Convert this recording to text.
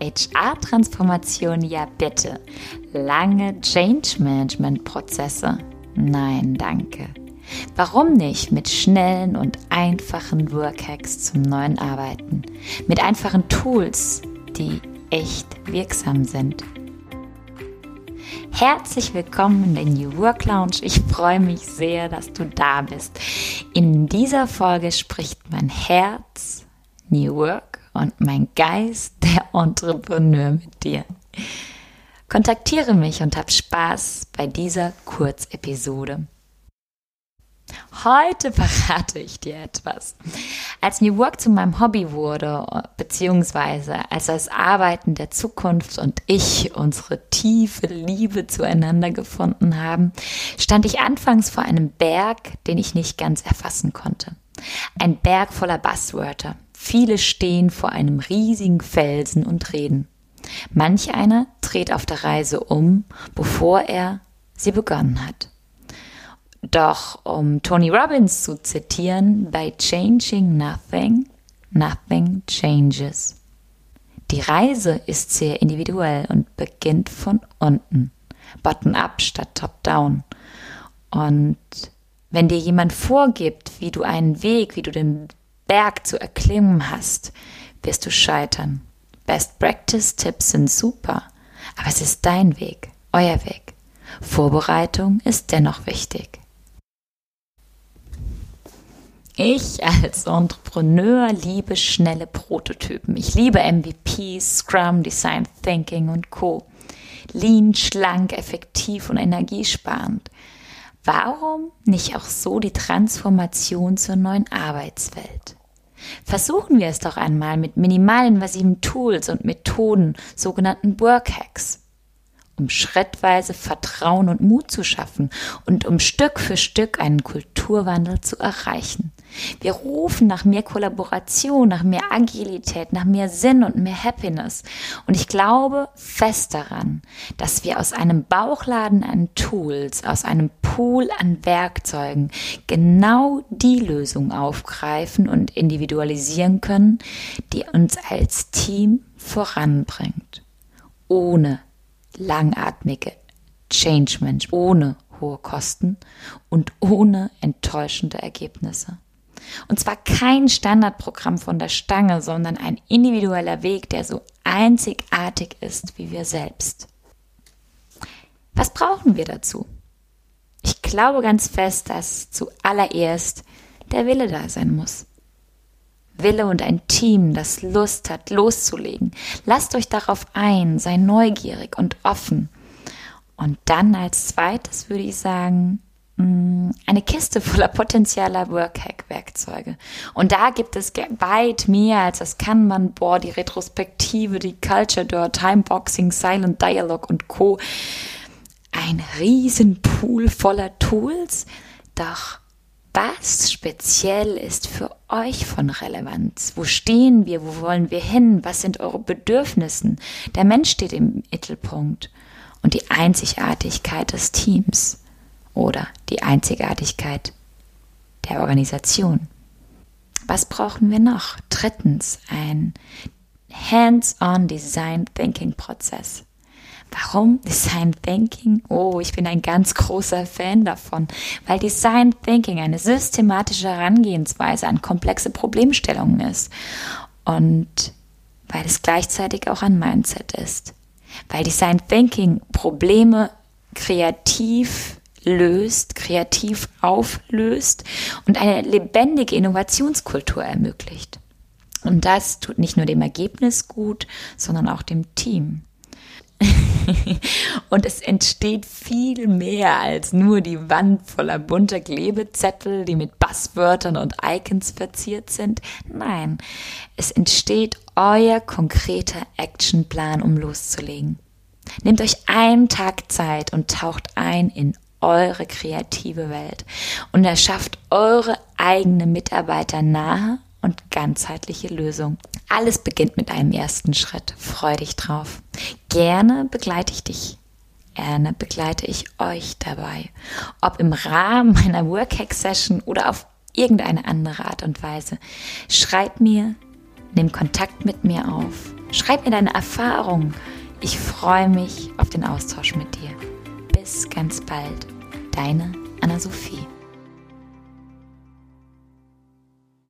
HR-Transformation, ja bitte. Lange Change-Management-Prozesse? Nein, danke. Warum nicht mit schnellen und einfachen Workhacks zum neuen Arbeiten? Mit einfachen Tools, die echt wirksam sind. Herzlich willkommen in der New Work Lounge. Ich freue mich sehr, dass du da bist. In dieser Folge spricht mein Herz New Work und mein Geist der Entrepreneur mit dir. Kontaktiere mich und hab Spaß bei dieser Kurzepisode. Heute verrate ich dir etwas. Als New Work zu meinem Hobby wurde, beziehungsweise als das Arbeiten der Zukunft und ich unsere tiefe Liebe zueinander gefunden haben, stand ich anfangs vor einem Berg, den ich nicht ganz erfassen konnte. Ein Berg voller Buzzwörter. Viele stehen vor einem riesigen Felsen und reden. Manch einer dreht auf der Reise um, bevor er sie begonnen hat. Doch um Tony Robbins zu zitieren, by changing nothing, nothing changes. Die Reise ist sehr individuell und beginnt von unten, bottom-up statt top-down. Und wenn dir jemand vorgibt, wie du einen Weg, wie du den Berg zu erklimmen hast, wirst du scheitern. Best Practice Tipps sind super, aber es ist dein Weg, euer Weg. Vorbereitung ist dennoch wichtig. Ich als Entrepreneur liebe schnelle Prototypen. Ich liebe MVPs, Scrum, Design Thinking und Co. Lean, schlank, effektiv und energiesparend. Warum nicht auch so die Transformation zur neuen Arbeitswelt? Versuchen wir es doch einmal mit minimalinvasiven Tools und Methoden, sogenannten Workhacks um schrittweise Vertrauen und Mut zu schaffen und um Stück für Stück einen Kulturwandel zu erreichen. Wir rufen nach mehr Kollaboration, nach mehr Agilität, nach mehr Sinn und mehr Happiness. Und ich glaube fest daran, dass wir aus einem Bauchladen an Tools, aus einem Pool an Werkzeugen genau die Lösung aufgreifen und individualisieren können, die uns als Team voranbringt. Ohne langatmige Change-Mensch ohne hohe Kosten und ohne enttäuschende Ergebnisse. Und zwar kein Standardprogramm von der Stange, sondern ein individueller Weg, der so einzigartig ist wie wir selbst. Was brauchen wir dazu? Ich glaube ganz fest, dass zuallererst der Wille da sein muss. Wille und ein Team, das Lust hat, loszulegen. Lasst euch darauf ein, sei neugierig und offen. Und dann als zweites würde ich sagen, eine Kiste voller potenzieller Workhack-Werkzeuge. Und da gibt es weit mehr als das Kanban-Board, die Retrospektive, die Culture Door, Timeboxing, Silent Dialogue und Co. Ein Riesenpool voller Tools. Doch was speziell ist für euch von Relevanz? Wo stehen wir? Wo wollen wir hin? Was sind eure Bedürfnisse? Der Mensch steht im Mittelpunkt und die Einzigartigkeit des Teams oder die Einzigartigkeit der Organisation. Was brauchen wir noch? Drittens, ein Hands-on Design Thinking Prozess. Warum Design Thinking? Oh, ich bin ein ganz großer Fan davon, weil Design Thinking eine systematische Herangehensweise an komplexe Problemstellungen ist und weil es gleichzeitig auch ein Mindset ist. Weil Design Thinking Probleme kreativ löst, kreativ auflöst und eine lebendige Innovationskultur ermöglicht. Und das tut nicht nur dem Ergebnis gut, sondern auch dem Team. und es entsteht viel mehr als nur die Wand voller bunter Klebezettel, die mit Basswörtern und Icons verziert sind. Nein, es entsteht euer konkreter Actionplan, um loszulegen. Nehmt euch einen Tag Zeit und taucht ein in eure kreative Welt und erschafft eure eigene Mitarbeiter nahe und ganzheitliche Lösung. Alles beginnt mit einem ersten Schritt. Freu dich drauf. Gerne begleite ich dich. Gerne begleite ich euch dabei. Ob im Rahmen meiner Workhack-Session oder auf irgendeine andere Art und Weise. Schreib mir, nimm Kontakt mit mir auf Schreib mir deine Erfahrungen. Ich freue mich auf den Austausch mit dir. Bis ganz bald. Deine Anna-Sophie.